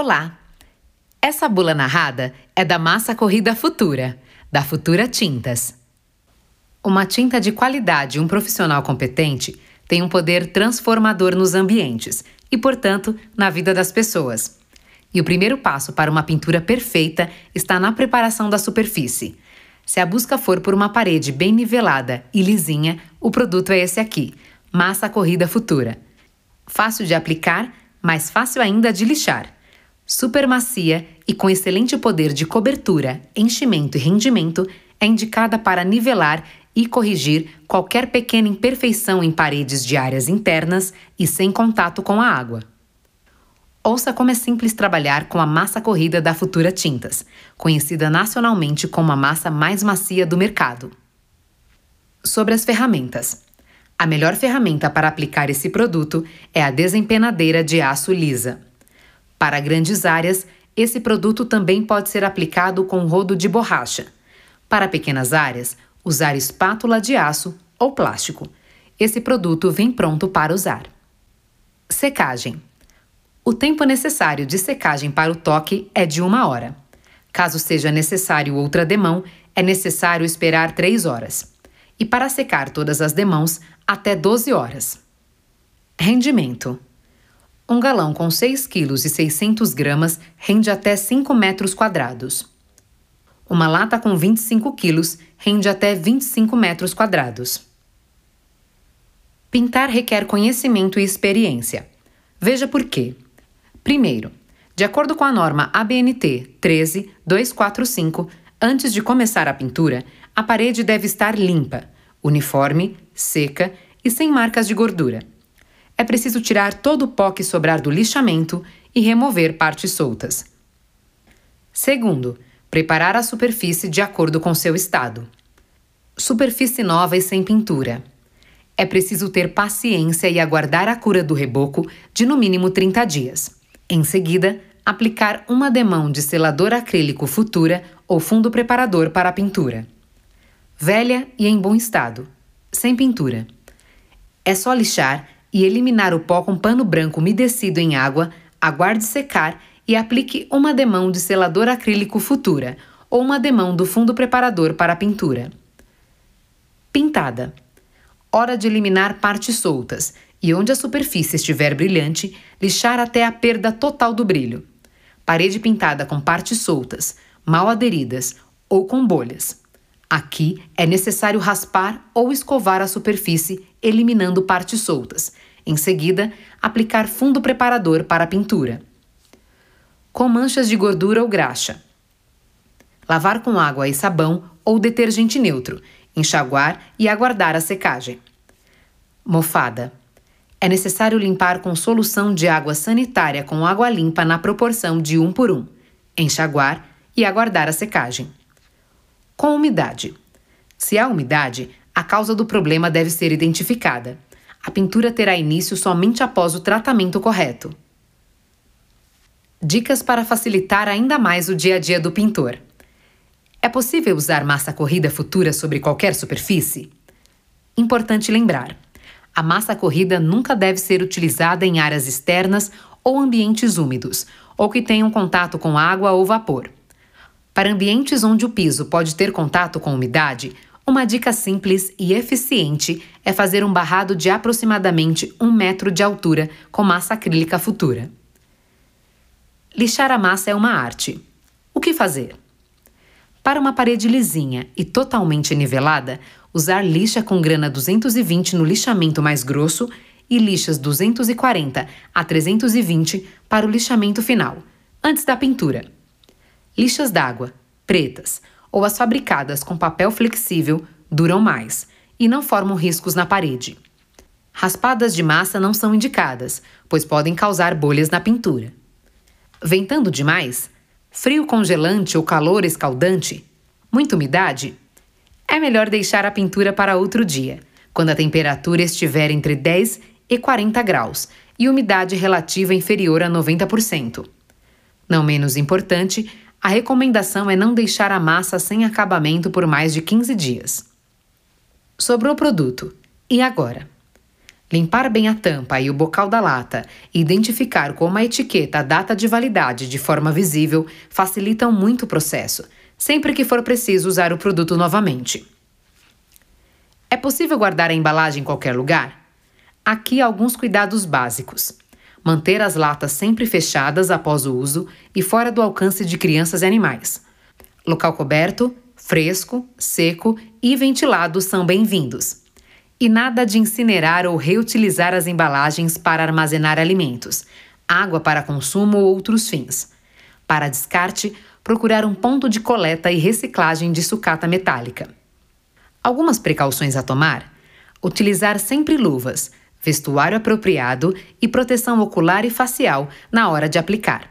Olá! Essa bula narrada é da massa corrida Futura, da Futura Tintas. Uma tinta de qualidade e um profissional competente tem um poder transformador nos ambientes e, portanto, na vida das pessoas. E o primeiro passo para uma pintura perfeita está na preparação da superfície. Se a busca for por uma parede bem nivelada e lisinha, o produto é esse aqui, Massa Corrida Futura. Fácil de aplicar, mais fácil ainda de lixar super macia e com excelente poder de cobertura, enchimento e rendimento, é indicada para nivelar e corrigir qualquer pequena imperfeição em paredes de áreas internas e sem contato com a água. Ouça como é simples trabalhar com a massa corrida da Futura Tintas, conhecida nacionalmente como a massa mais macia do mercado. Sobre as ferramentas. A melhor ferramenta para aplicar esse produto é a desempenadeira de aço lisa. Para grandes áreas, esse produto também pode ser aplicado com rodo de borracha. Para pequenas áreas, usar espátula de aço ou plástico. Esse produto vem pronto para usar. Secagem. O tempo necessário de secagem para o toque é de uma hora. Caso seja necessário outra demão, é necessário esperar 3 horas. E para secar todas as demãos, até 12 horas. Rendimento. Um galão com 6 kg e 600 gramas rende até 5 metros quadrados. Uma lata com 25 quilos rende até 25 metros quadrados. Pintar requer conhecimento e experiência. Veja por quê. Primeiro, de acordo com a norma ABNT 13245, antes de começar a pintura, a parede deve estar limpa, uniforme, seca e sem marcas de gordura é preciso tirar todo o pó que sobrar do lixamento e remover partes soltas. Segundo, preparar a superfície de acordo com seu estado. Superfície nova e sem pintura. É preciso ter paciência e aguardar a cura do reboco de no mínimo 30 dias. Em seguida, aplicar uma demão de selador acrílico Futura ou fundo preparador para a pintura. Velha e em bom estado, sem pintura. É só lixar e eliminar o pó com pano branco umedecido em água, aguarde secar e aplique uma demão de selador acrílico Futura ou uma demão do fundo preparador para a pintura. Pintada. Hora de eliminar partes soltas e onde a superfície estiver brilhante, lixar até a perda total do brilho. Parede pintada com partes soltas, mal aderidas ou com bolhas. Aqui é necessário raspar ou escovar a superfície, eliminando partes soltas. Em seguida, aplicar fundo preparador para a pintura. Com manchas de gordura ou graxa. Lavar com água e sabão ou detergente neutro, enxaguar e aguardar a secagem. Mofada. É necessário limpar com solução de água sanitária com água limpa na proporção de 1 por 1, enxaguar e aguardar a secagem. Com umidade. Se há umidade, a causa do problema deve ser identificada. A pintura terá início somente após o tratamento correto. Dicas para facilitar ainda mais o dia a dia do pintor. É possível usar massa corrida futura sobre qualquer superfície? Importante lembrar: a massa corrida nunca deve ser utilizada em áreas externas ou ambientes úmidos, ou que tenham contato com água ou vapor. Para ambientes onde o piso pode ter contato com umidade, uma dica simples e eficiente é fazer um barrado de aproximadamente um metro de altura com massa acrílica futura. Lixar a massa é uma arte. O que fazer? Para uma parede lisinha e totalmente nivelada, usar lixa com grana 220 no lixamento mais grosso e lixas 240 a 320 para o lixamento final, antes da pintura lixas d'água, pretas, ou as fabricadas com papel flexível duram mais e não formam riscos na parede. Raspadas de massa não são indicadas, pois podem causar bolhas na pintura. Ventando demais, frio congelante ou calor escaldante, muita umidade, é melhor deixar a pintura para outro dia, quando a temperatura estiver entre 10 e 40 graus e umidade relativa inferior a 90%. Não menos importante, a recomendação é não deixar a massa sem acabamento por mais de 15 dias. Sobrou produto. E agora? Limpar bem a tampa e o bocal da lata e identificar com uma etiqueta a data de validade de forma visível facilitam muito o processo, sempre que for preciso usar o produto novamente. É possível guardar a embalagem em qualquer lugar? Aqui alguns cuidados básicos. Manter as latas sempre fechadas após o uso e fora do alcance de crianças e animais. Local coberto, fresco, seco e ventilado são bem-vindos. E nada de incinerar ou reutilizar as embalagens para armazenar alimentos, água para consumo ou outros fins. Para descarte, procurar um ponto de coleta e reciclagem de sucata metálica. Algumas precauções a tomar: utilizar sempre luvas, vestuário apropriado e proteção ocular e facial na hora de aplicar.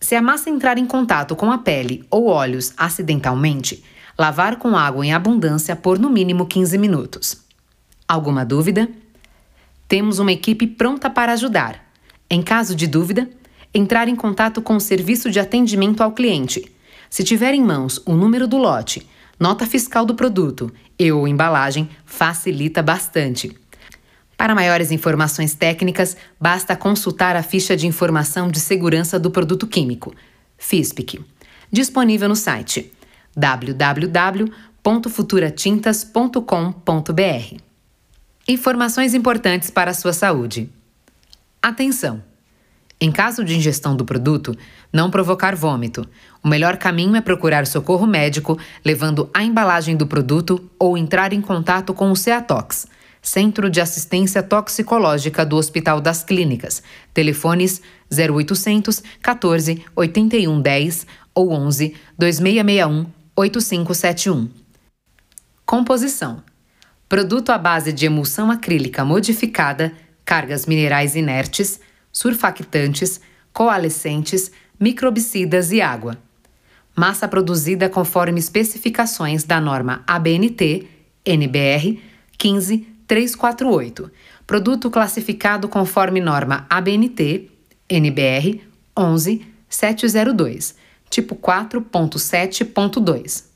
Se a massa entrar em contato com a pele ou olhos acidentalmente, lavar com água em abundância por no mínimo 15 minutos. Alguma dúvida? Temos uma equipe pronta para ajudar. Em caso de dúvida, entrar em contato com o serviço de atendimento ao cliente. Se tiver em mãos o número do lote, nota fiscal do produto e ou embalagem, facilita bastante. Para maiores informações técnicas, basta consultar a ficha de informação de segurança do produto químico, FISPIC, disponível no site www.futuratintas.com.br. Informações importantes para a sua saúde. Atenção! Em caso de ingestão do produto, não provocar vômito. O melhor caminho é procurar socorro médico, levando a embalagem do produto ou entrar em contato com o CEATOX, Centro de Assistência Toxicológica do Hospital das Clínicas. Telefones 0800 14 81 10 ou 11 2661 8571. Composição: produto à base de emulsão acrílica modificada, cargas minerais inertes, surfactantes, coalescentes, microbicidas e água. Massa produzida conforme especificações da norma ABNT, NBR 15348. Produto classificado conforme norma ABNT, NBR 11702, tipo 4.7.2.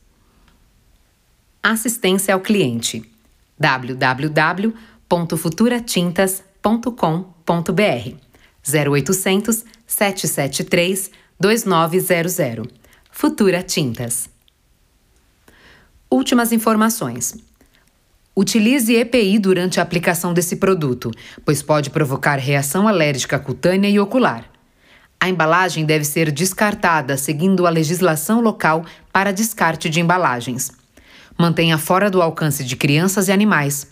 Assistência ao cliente www.futuratintas.com.br 0800 773 2900. Futura Tintas. Últimas informações. Utilize EPI durante a aplicação desse produto, pois pode provocar reação alérgica cutânea e ocular. A embalagem deve ser descartada seguindo a legislação local para descarte de embalagens. Mantenha fora do alcance de crianças e animais.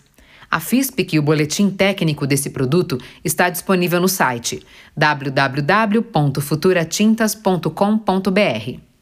A FISPIC e o boletim técnico desse produto está disponível no site www.futuratintas.com.br.